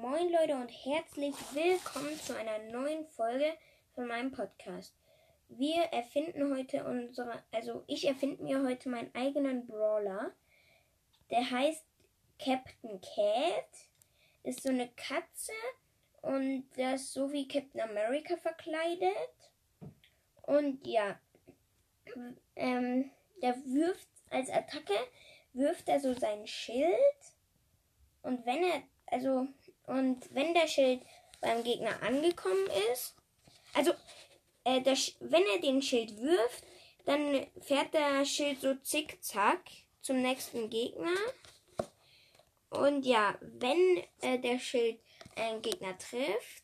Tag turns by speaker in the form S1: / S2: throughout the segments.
S1: Moin Leute und herzlich willkommen zu einer neuen Folge von meinem Podcast. Wir erfinden heute unsere, also ich erfinde mir heute meinen eigenen Brawler. Der heißt Captain Cat. Ist so eine Katze und der ist so wie Captain America verkleidet. Und ja, ähm, der wirft als Attacke, wirft er so sein Schild. Und wenn er, also und wenn der Schild beim Gegner angekommen ist, also äh, der, wenn er den Schild wirft, dann fährt der Schild so zickzack zum nächsten Gegner. Und ja, wenn äh, der Schild einen Gegner trifft,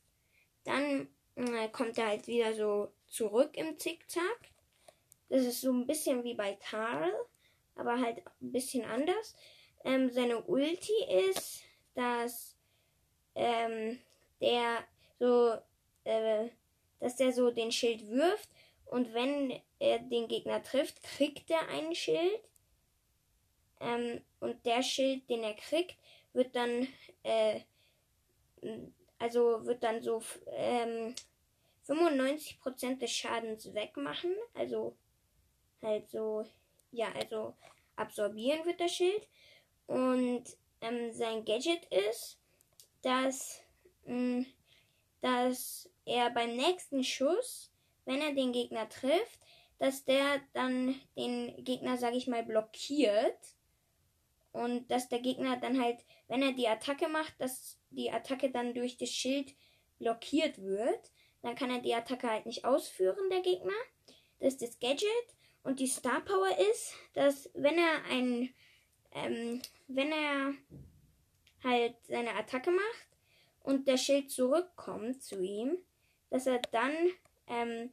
S1: dann äh, kommt er halt wieder so zurück im Zickzack. Das ist so ein bisschen wie bei Karl, aber halt ein bisschen anders. Ähm, seine Ulti ist, dass ähm, der so, äh, dass der so den Schild wirft und wenn er den Gegner trifft, kriegt er einen Schild. Ähm, und der Schild, den er kriegt, wird dann, äh, also wird dann so ähm, 95% des Schadens wegmachen. Also halt so, ja, also absorbieren wird das Schild. Und ähm, sein Gadget ist, dass, mh, mm, dass er beim nächsten Schuss, wenn er den Gegner trifft, dass der dann den Gegner, sag ich mal, blockiert. Und dass der Gegner dann halt, wenn er die Attacke macht, dass die Attacke dann durch das Schild blockiert wird. Dann kann er die Attacke halt nicht ausführen, der Gegner. Das ist das Gadget. Und die Star Power ist, dass wenn er ein, ähm, wenn er halt seine Attacke macht und der Schild zurückkommt zu ihm, dass er dann ähm,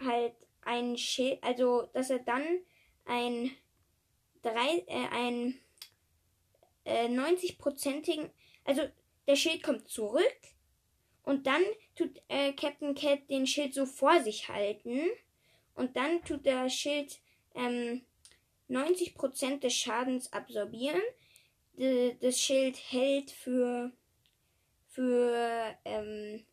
S1: halt ein Schild, also dass er dann ein drei, äh, ein äh, 90-prozentigen, also der Schild kommt zurück und dann tut äh, Captain Cat den Schild so vor sich halten und dann tut der Schild ähm, 90% des Schadens absorbieren das Schild hält für, für, ähm,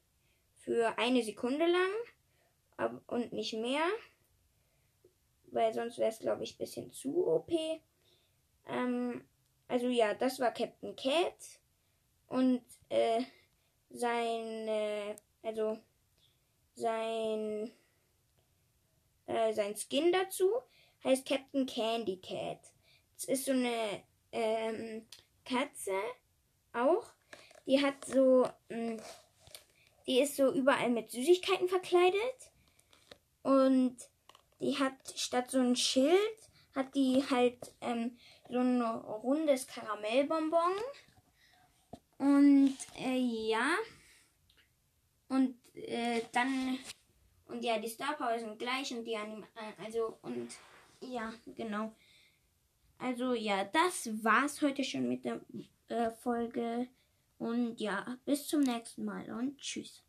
S1: für eine Sekunde lang und nicht mehr. Weil sonst wäre es, glaube ich, ein bisschen zu OP. Ähm, also ja, das war Captain Cat. Und äh, sein, äh, also sein, äh, sein Skin dazu heißt Captain Candy Cat. Es ist so eine ähm, Katze auch. Die hat so, mh, mm, die ist so überall mit Süßigkeiten verkleidet. Und die hat statt so ein Schild, hat die halt ähm, so ein rundes Karamellbonbon. Und äh, ja. Und äh, dann. Und ja, die Star Power sind gleich und die Anim also und ja, genau. Also ja, das war's heute schon mit der äh, Folge. Und ja, bis zum nächsten Mal und tschüss.